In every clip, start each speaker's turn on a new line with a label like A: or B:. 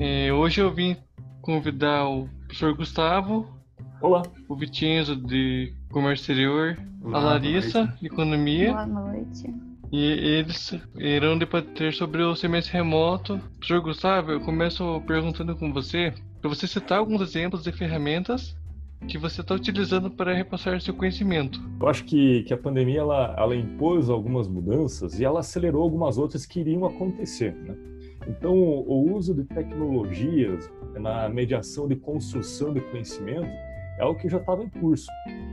A: É, hoje eu vim convidar o professor Gustavo,
B: Olá.
A: o Vitinho de Comércio Exterior, a Larissa de Economia.
C: Boa noite.
A: E eles irão debater sobre o semestre remoto. Professor Gustavo, eu começo perguntando com você, para você citar alguns exemplos de ferramentas que você está utilizando para repassar seu conhecimento.
B: Eu acho que, que a pandemia ela, ela impôs algumas mudanças e ela acelerou algumas outras que iriam acontecer. Né? Então, o uso de tecnologias na mediação de construção de conhecimento é algo que já estava em curso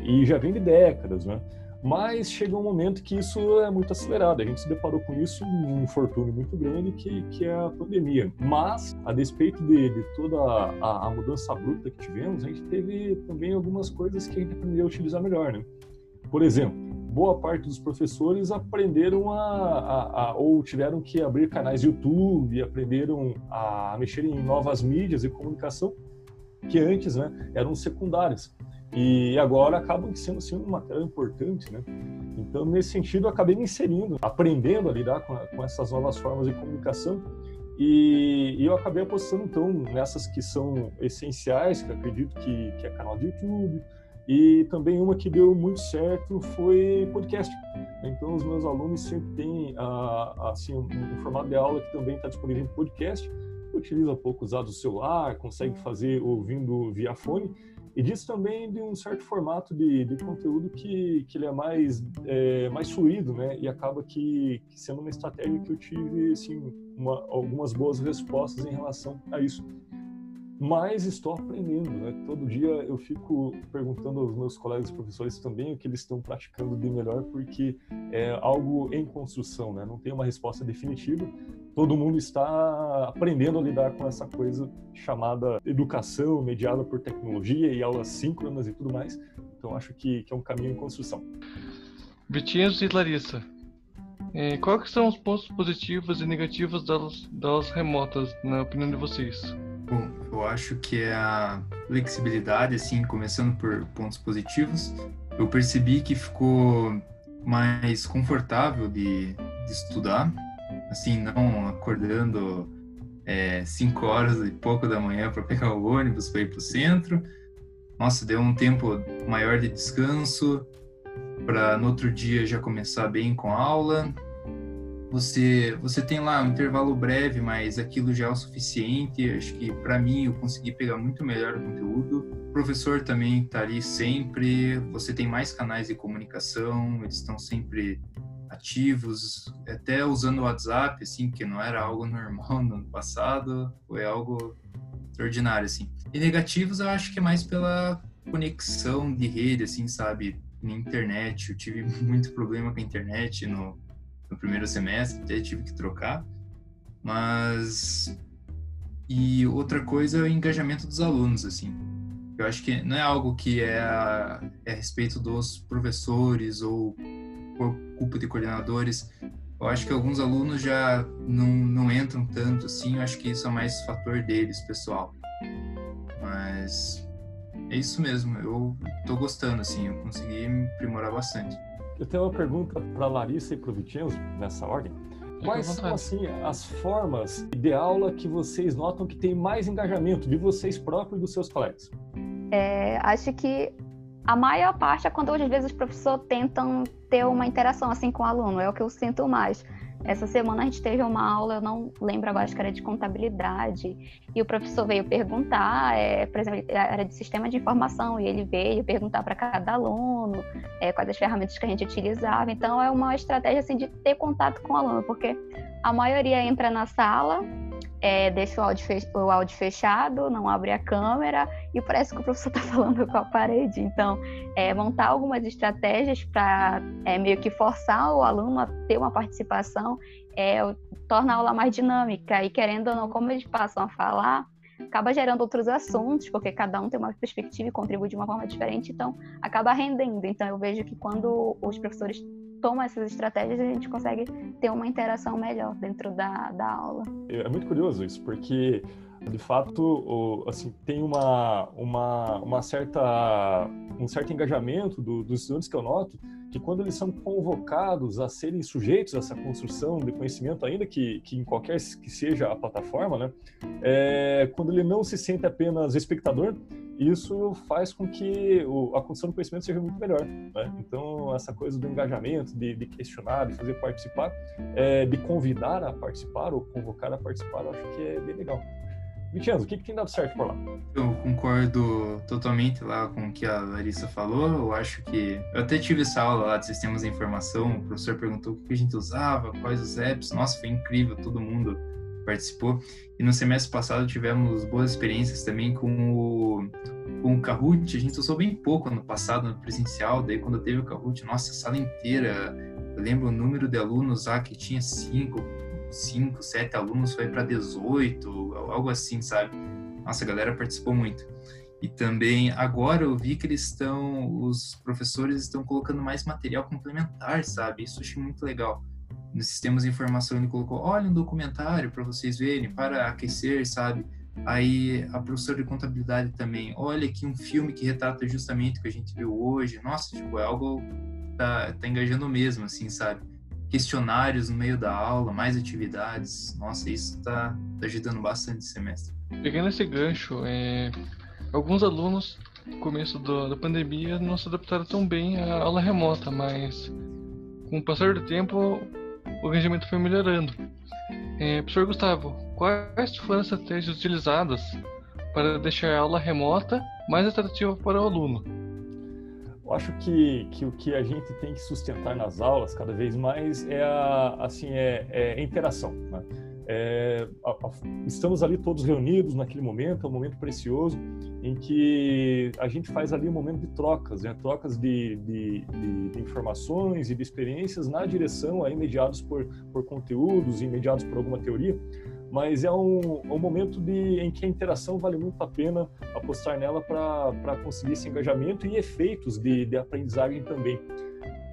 B: e já vem de décadas, né? Mas chega um momento que isso é muito acelerado. A gente se deparou com isso num infortúnio muito grande que, que é a pandemia. Mas, a despeito de, de toda a, a, mudança bruta que tivemos, a gente teve também algumas coisas que a gente aprendeu a utilizar melhor, né? Por exemplo, boa parte dos professores aprenderam a, a, a, ou tiveram que abrir canais YouTube, aprenderam a mexer em novas mídias e comunicação que antes né, eram secundárias e agora acabam sendo assim, uma matéria importante, né? Então, nesse sentido, eu acabei me inserindo, aprendendo a lidar com, com essas novas formas de comunicação e, e, eu acabei apostando, então, nessas que são essenciais, que acredito que, que é canal de YouTube, e também uma que deu muito certo foi podcast. Então, os meus alunos sempre têm ah, assim, um, formato de aula que também está disponível em podcast, utiliza pouco usado o celular, consegue fazer ouvindo via fone, e diz também de um certo formato de, de conteúdo que, que ele é mais, é, mais fluido, né? E acaba que, que, sendo uma estratégia que eu tive, assim, uma, algumas boas respostas em relação a isso. Mas estou aprendendo, né? Todo dia eu fico perguntando aos meus colegas professores também o que eles estão praticando de melhor, porque é algo em construção, né? Não tem uma resposta definitiva, todo mundo está aprendendo a lidar com essa coisa chamada educação mediada por tecnologia e aulas síncronas e tudo mais. Então acho que, que é um caminho em construção.
A: Vitinhos e Larissa, é, quais são os pontos positivos e negativos das, das remotas, na opinião de vocês?
D: Eu acho que é a flexibilidade, assim, começando por pontos positivos. Eu percebi que ficou mais confortável de, de estudar, assim, não acordando 5 é, horas e pouco da manhã para pegar o ônibus para ir para o centro. Nossa, deu um tempo maior de descanso para no outro dia já começar bem com a aula. Você, você tem lá um intervalo breve, mas aquilo já é o suficiente. Acho que para mim eu consegui pegar muito melhor o conteúdo. O professor também está ali sempre. Você tem mais canais de comunicação, eles estão sempre ativos, até usando o WhatsApp, assim, que não era algo normal no ano passado, foi algo extraordinário, assim. E negativos eu acho que é mais pela conexão de rede, assim, sabe, na internet. Eu tive muito problema com a internet no, no primeiro semestre, até tive que trocar. Mas e outra coisa é o engajamento dos alunos, assim. Eu acho que não é algo que é a, é a respeito dos professores ou culpa de coordenadores. Eu acho que alguns alunos já não, não entram tanto assim, eu acho que isso é mais fator deles, pessoal. Mas é isso mesmo, eu tô gostando, assim, eu consegui me aprimorar bastante.
B: Eu tenho uma pergunta para Larissa e para o Vicenzo, nessa ordem. Quais são, assim, as formas de aula que vocês notam que tem mais engajamento de vocês próprios e dos seus colegas?
C: É, acho que a maior parte é quando às vezes os professores tentam ter uma interação assim com o aluno, é o que eu sinto mais. Essa semana a gente teve uma aula, eu não lembro agora, acho que era de contabilidade, e o professor veio perguntar, é, por exemplo, era de sistema de informação, e ele veio perguntar para cada aluno é, quais as ferramentas que a gente utilizava. Então, é uma estratégia assim, de ter contato com o aluno, porque a maioria entra na sala, é, deixa o áudio, o áudio, fechado, não abre a câmera e parece que o professor está falando com a parede. Então, é, montar algumas estratégias para é, meio que forçar o aluno a ter uma participação é, torna a aula mais dinâmica. E querendo ou não, como eles passam a falar, acaba gerando outros assuntos, porque cada um tem uma perspectiva e contribui de uma forma diferente, então acaba rendendo. Então, eu vejo que quando os professores toma essas estratégias, a gente consegue ter uma interação melhor dentro da, da aula.
B: É muito curioso isso, porque de fato, assim, tem uma, uma, uma certa, um certo engajamento do, dos estudantes que eu noto, que quando eles são convocados a serem sujeitos a essa construção de conhecimento, ainda que, que em qualquer que seja a plataforma, né, é, quando ele não se sente apenas espectador, isso faz com que a construção do conhecimento seja muito melhor. Né? Então, essa coisa do engajamento, de, de questionar, de fazer participar, é, de convidar a participar ou convocar a participar, eu acho que é bem legal. Vincenzo, o que, que tem dado certo por lá?
D: Eu concordo totalmente lá com o que a Larissa falou. Eu acho que. Eu até tive essa aula lá de sistemas de informação. O professor perguntou o que a gente usava, quais os apps. Nossa, foi incrível, todo mundo participou. E no semestre passado tivemos boas experiências também com o, com o Kahoot. A gente usou bem pouco ano passado, no presencial. Daí, quando teve o Kahoot, nossa, a sala inteira. Eu lembro o número de alunos lá que tinha cinco 5, 7 alunos foi para 18, algo assim, sabe? Nossa, a galera participou muito. E também agora eu vi que eles estão, os professores estão colocando mais material complementar, sabe? Isso achei muito legal. Nos sistemas de informação ele colocou, olha um documentário para vocês verem, para aquecer, sabe? Aí a professora de contabilidade também, olha aqui um filme que retrata justamente o que a gente viu hoje. Nossa, tipo, é algo tá, tá engajando mesmo, assim, sabe? questionários no meio da aula, mais atividades. Nossa, isso está tá ajudando bastante esse semestre.
A: Pegando esse gancho, é, alguns alunos, no começo do, da pandemia, não se adaptaram tão bem à aula remota, mas com o passar do tempo, o rendimento foi melhorando. É, professor Gustavo, quais foram as estratégias utilizadas para deixar a aula remota mais atrativa para o aluno?
B: Eu acho que, que o que a gente tem que sustentar nas aulas cada vez mais é a, assim, é, é interação. Né? É, a, a, estamos ali todos reunidos naquele momento, é um momento precioso em que a gente faz ali um momento de trocas, né? trocas de, de, de, de, informações e de experiências na direção, aí mediados por, por conteúdos e mediados por alguma teoria, mas é um, um momento de, em que a interação vale muito a pena apostar nela para conseguir esse engajamento e efeitos de, de aprendizagem também.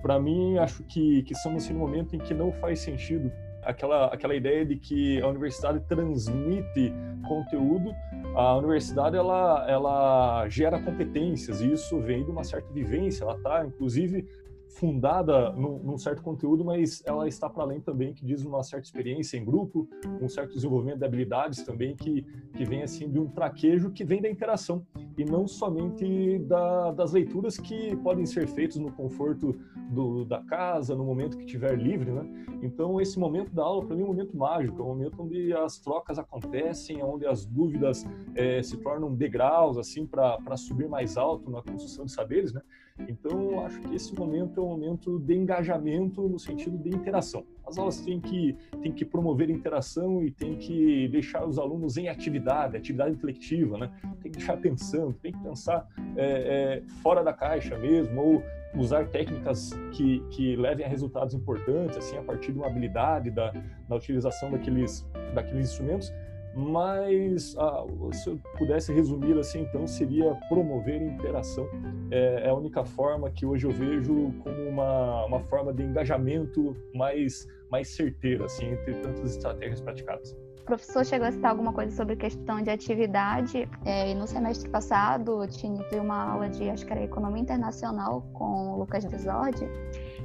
B: Para mim, acho que, que estamos em um momento em que não faz sentido aquela, aquela ideia de que a universidade transmite conteúdo, a universidade ela, ela gera competências e isso vem de uma certa vivência, ela está inclusive fundada num, num, certo conteúdo, mas ela está para além também, que diz uma certa experiência em grupo, um certo desenvolvimento de habilidades também, que, que vem assim de um traquejo que vem da interação, e não somente da, das leituras que podem ser feitas no conforto do, da casa, no momento que estiver livre, né? Então, esse momento da aula, para mim, é um momento mágico, é um momento onde as trocas acontecem, onde as dúvidas é, se tornam degraus, assim, para subir mais alto na construção de saberes, né? Então, acho que esse momento é um momento de engajamento no sentido de interação. As aulas têm que, têm que promover interação e têm que deixar os alunos em atividade, atividade intelectiva, né? Tem que deixar pensando, tem que pensar é, é, fora da caixa mesmo, ou usar técnicas que, que levem a resultados importantes, assim, a partir de uma habilidade da, da utilização daqueles, daqueles instrumentos, mas ah, se eu pudesse resumir assim, então seria promover interação. É, é, a única forma que hoje eu vejo como uma, uma forma de engajamento mais, mais certeira, assim, entre tantas estratégias praticadas.
C: O professor chegou a citar alguma coisa sobre questão de atividade, é, no semestre passado eu tive uma aula de, acho que era Economia Internacional com o Lucas Desordi,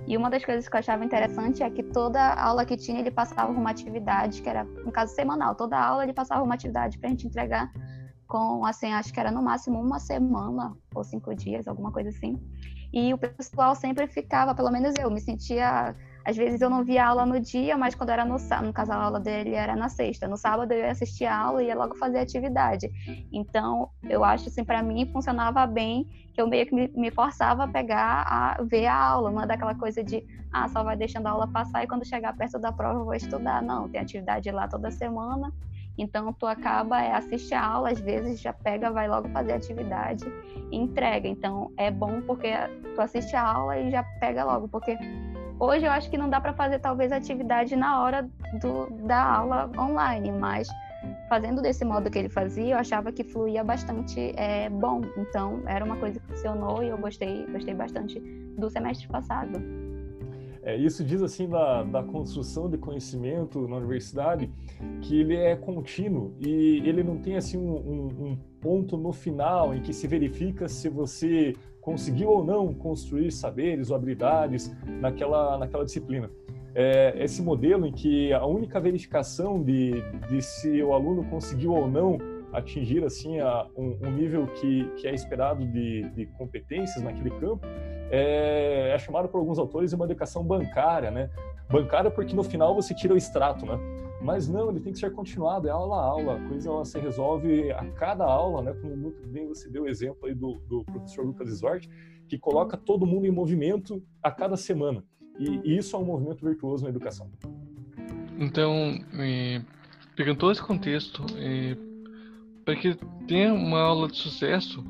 C: e uma das coisas que eu achava interessante é que toda aula que tinha, ele passava uma atividade, que era, no caso, semanal. Toda aula ele passava uma atividade para a gente entregar com, assim, acho que era no máximo uma semana ou cinco dias, alguma coisa assim. E o pessoal sempre ficava, pelo menos eu, me sentia às vezes eu não via aula no dia, mas quando era no sábado, no caso a aula dele era na sexta. No sábado eu ia assistir a aula e ia logo fazer atividade. Então, eu acho assim, para mim funcionava bem, que eu meio que me, forçava a pegar, a ver a aula, não é daquela coisa de, ah, só vai deixando a aula passar e quando chegar perto da prova eu vou estudar. Não, tem atividade lá toda semana. Então, tu acaba, é, assiste a aula, às vezes já pega, vai logo fazer atividade e entrega. Então, é bom porque tu assiste a aula e já pega logo, porque Hoje eu acho que não dá para fazer talvez atividade na hora do, da aula online, mas fazendo desse modo que ele fazia, eu achava que fluía bastante é, bom. Então era uma coisa que funcionou e eu gostei, gostei bastante do semestre passado.
B: É, isso diz assim da, da construção de conhecimento na universidade que ele é contínuo e ele não tem assim um, um, um ponto no final em que se verifica se você conseguiu ou não construir saberes ou habilidades naquela naquela disciplina. É, esse modelo em que a única verificação de, de se o aluno conseguiu ou não atingir assim a, um, um, nível que, que é esperado de, de competências naquele campo é, é, chamado por alguns autores de uma educação bancária, né? Bancária porque no final você tira o extrato, né? Mas não, ele tem que ser continuado, é aula a aula, a coisa ela se resolve a cada aula, né? Como muito bem você deu o exemplo aí do, do professor Lucas Isort, que coloca todo mundo em movimento a cada semana. E, e isso é um movimento virtuoso na educação.
A: Então, eh, pegando todo esse contexto, eh, para que tenha uma aula de sucesso,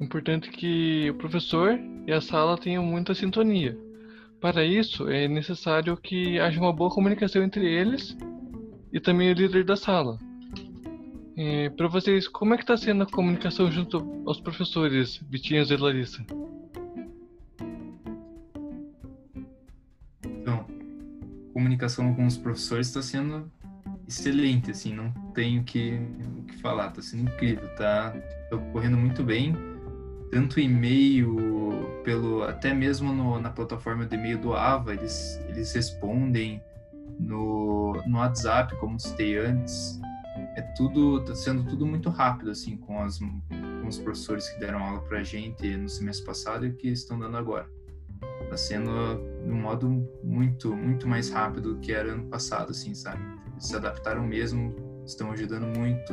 A: é importante que o professor e a sala tenham muita sintonia. Para isso, é necessário que haja uma boa comunicação entre eles e também o líder da sala. É, para vocês, como é que está sendo a comunicação junto aos professores, Vitinhos e Larissa?
D: Então, comunicação com os professores está sendo excelente, assim, não tenho que, o que falar, tá sendo incrível, tá, ocorrendo muito bem, tanto e-mail, pelo, até mesmo no, na plataforma de e-mail do AVA, eles, eles respondem no, no WhatsApp, como citei antes, é tudo, tá sendo tudo muito rápido, assim, com, as, com os professores que deram aula pra gente no semestre passado e que estão dando agora. Tá sendo de um modo muito, muito mais rápido do que era ano passado, assim, sabe? Se adaptaram mesmo, estão ajudando muito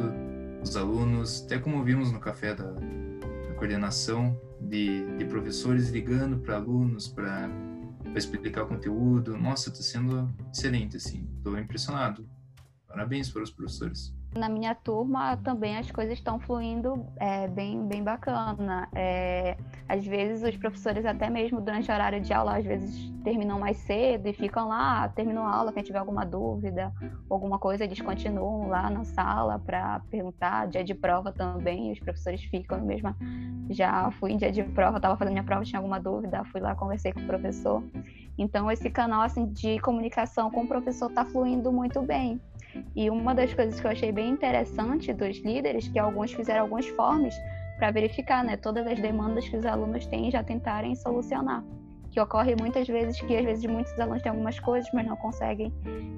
D: os alunos, até como vimos no café da, da coordenação, de, de, professores ligando para alunos para explicar o conteúdo. Nossa, está sendo excelente, assim, estou impressionado. Parabéns para os professores.
C: Na minha turma também as coisas estão fluindo é, bem, bem bacana. É, às vezes os professores, até mesmo durante o horário de aula, às vezes terminam mais cedo e ficam lá, terminam a aula, quem tiver alguma dúvida, alguma coisa, eles continuam lá na sala para perguntar. Dia de prova também, os professores ficam mesmo. Já fui em dia de prova, estava fazendo minha prova, tinha alguma dúvida, fui lá, conversei com o professor. Então esse canal assim, de comunicação com o professor está fluindo muito bem. E uma das coisas que eu achei bem interessante dos líderes, que alguns fizeram alguns forms para verificar, né, todas as demandas que os alunos têm já tentarem solucionar. Que ocorre muitas vezes que às vezes muitos alunos têm algumas coisas, mas não conseguem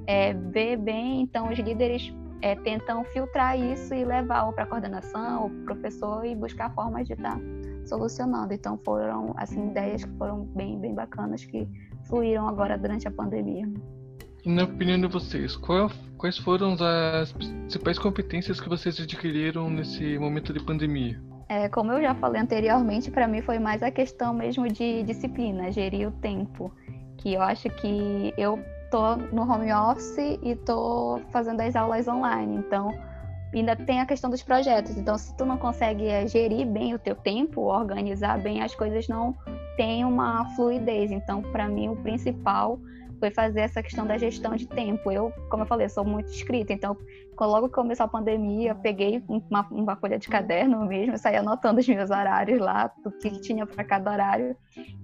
C: é, ver bem, então os líderes é, tentam filtrar isso e levar para a coordenação, ou professor e buscar formas de estar tá solucionando. Então foram assim ideias que foram bem bem bacanas que fluíram agora durante a pandemia.
A: Na opinião de vocês, qual, quais foram as principais competências que vocês adquiriram nesse momento de pandemia?
C: É, como eu já falei anteriormente, para mim foi mais a questão mesmo de disciplina, gerir o tempo. Que eu acho que eu tô no home office e tô fazendo as aulas online, então ainda tem a questão dos projetos. Então, se tu não consegue é, gerir bem o teu tempo, organizar bem, as coisas não têm uma fluidez. Então, para mim, o principal foi fazer essa questão da gestão de tempo. Eu, como eu falei, sou muito escrita, então logo que começou a pandemia, peguei uma, uma folha de caderno mesmo, saí anotando os meus horários lá, o que tinha para cada horário,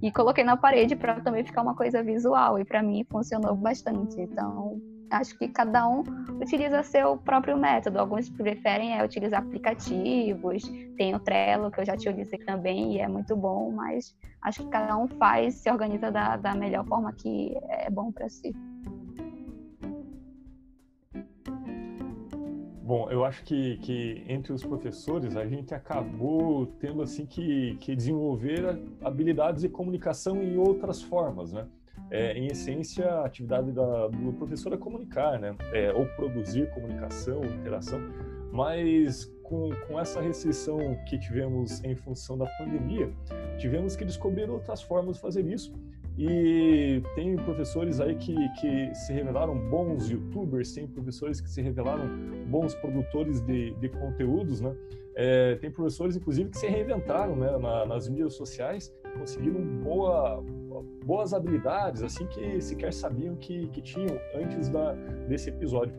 C: e coloquei na parede para também ficar uma coisa visual, e para mim funcionou bastante. Então, acho que cada um utiliza seu próprio método. Alguns preferem é, utilizar aplicativos, tem o Trello, que eu já utilizei também e é muito bom, mas acho que cada um faz, se organiza da, da melhor forma que é bom para si.
B: Bom, eu acho que, que entre os professores a gente acabou tendo assim que, que desenvolver habilidades de comunicação em outras formas, né? É, em essência, a atividade da, do professor é comunicar, né? É, ou produzir comunicação, interação, mas com, com essa restrição que tivemos em função da pandemia, tivemos que descobrir outras formas de fazer isso. E tem professores aí que, que se revelaram bons youtubers, tem professores que se revelaram bons produtores de, de conteúdos, né? É, tem professores, inclusive, que se reinventaram né, na, nas mídias sociais, conseguiram boa, boas habilidades, assim, que sequer sabiam que, que tinham antes da, desse episódio.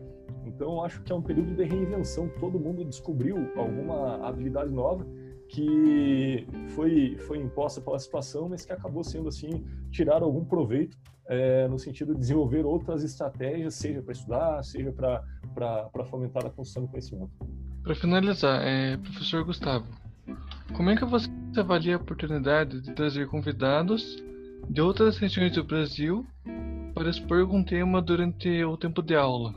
B: Então, acho que é um período de reinvenção. Todo mundo descobriu alguma habilidade nova que foi, foi imposta pela situação, mas que acabou sendo assim, tirar algum proveito é, no sentido de desenvolver outras estratégias, seja para estudar, seja para fomentar a construção do conhecimento.
A: Para finalizar, é, professor Gustavo, como é que você avalia a oportunidade de trazer convidados de outras regiões do Brasil para expor algum tema durante o tempo de aula?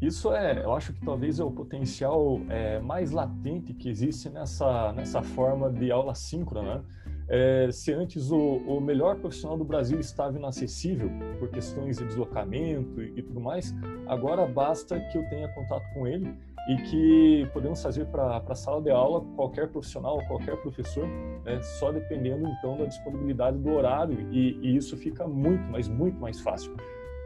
B: Isso é, eu acho que talvez é o potencial é, mais latente que existe nessa, nessa forma de aula síncrona, né? É, se antes o, o, melhor profissional do Brasil estava inacessível por questões de deslocamento e, e, tudo mais, agora basta que eu tenha contato com ele e que podemos fazer para a sala de aula qualquer profissional, qualquer professor, né, só dependendo então da disponibilidade do horário e, e isso fica muito, mas muito mais fácil.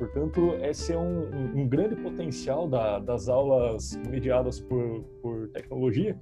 B: Portanto, esse é um, um, um grande potencial da, das aulas mediadas por, por, tecnologia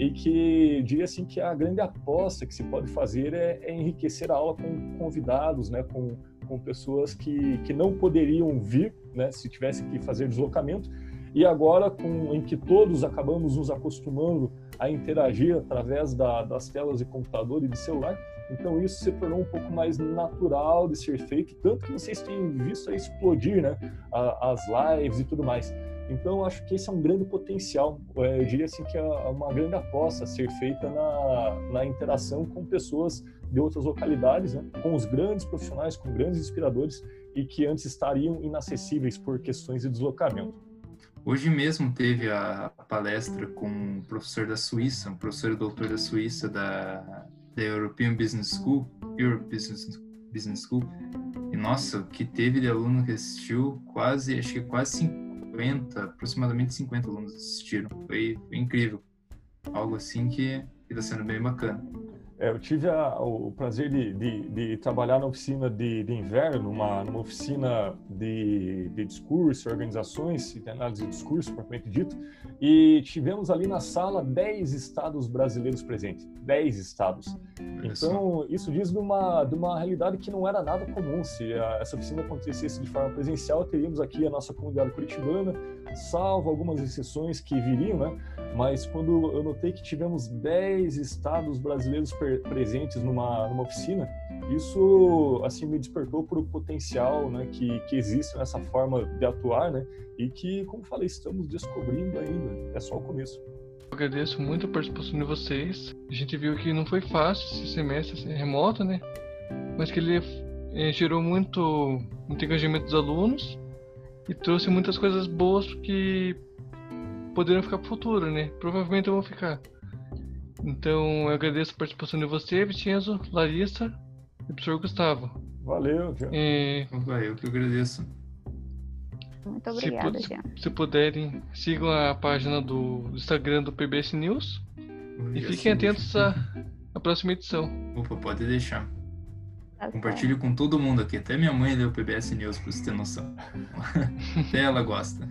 B: e que diria assim que a grande aposta que se pode fazer é, é enriquecer a aula com convidados, né, com, com pessoas que, que não poderiam vir, né, se tivesse que fazer deslocamento. E agora, com, em que todos acabamos nos acostumando a interagir através da, das telas de computador e de celular, então isso se tornou um pouco mais natural de ser feito, tanto que vocês têm visto explodir, né, as lives e tudo mais. Então acho que esse é um grande potencial. É, eu diria assim que é uma grande aposta a ser feita na, na interação com pessoas de outras localidades, né, com os grandes profissionais, com grandes inspiradores e que antes estariam inacessíveis por questões de deslocamento.
D: Hoje mesmo teve a palestra com o professor da Suíça, um professor doutor da Suíça da da European Business School, Europe Business, Business School. E nossa, que teve de aluno que assistiu, quase, acho que quase 50, aproximadamente 50 alunos assistiram. Foi, foi incrível. Algo assim que está sendo bem bacana.
B: É, eu tive a, o prazer de, de, de, trabalhar na oficina de, de inverno, numa, numa oficina de, de discurso, organizações de análise de discurso, propriamente dito, e tivemos ali na sala 10 estados brasileiros presentes, 10 estados. Então, isso diz de uma, de uma realidade que não era nada comum. Se a, essa oficina acontecesse de forma presencial, teríamos aqui a nossa comunidade curitibana, salvo algumas exceções que viriam, né? Mas quando eu notei que tivemos 10 estados brasileiros presentes numa, numa oficina, isso assim me despertou para o potencial né, que, que existe nessa forma de atuar, né? E que, como falei, estamos descobrindo ainda. É só o começo.
A: Eu agradeço muito a participação de vocês. A gente viu que não foi fácil esse semestre remoto, né? Mas que ele é, gerou muito, muito engajamento dos alunos e trouxe muitas coisas boas que poderiam ficar para o futuro, né? Provavelmente vão ficar. Então, eu agradeço a participação de você, Vicenzo, Larissa e o professor Gustavo.
B: Valeu, Jean.
D: É... Eu que agradeço.
C: Muito obrigada, se, Jean.
A: Se puderem, sigam a página do Instagram do PBS News e fiquem atentos à, à próxima edição.
D: Opa, pode deixar. Tá Compartilhe com todo mundo aqui. Até minha mãe lê o PBS News, pra você ter noção. Até ela gosta.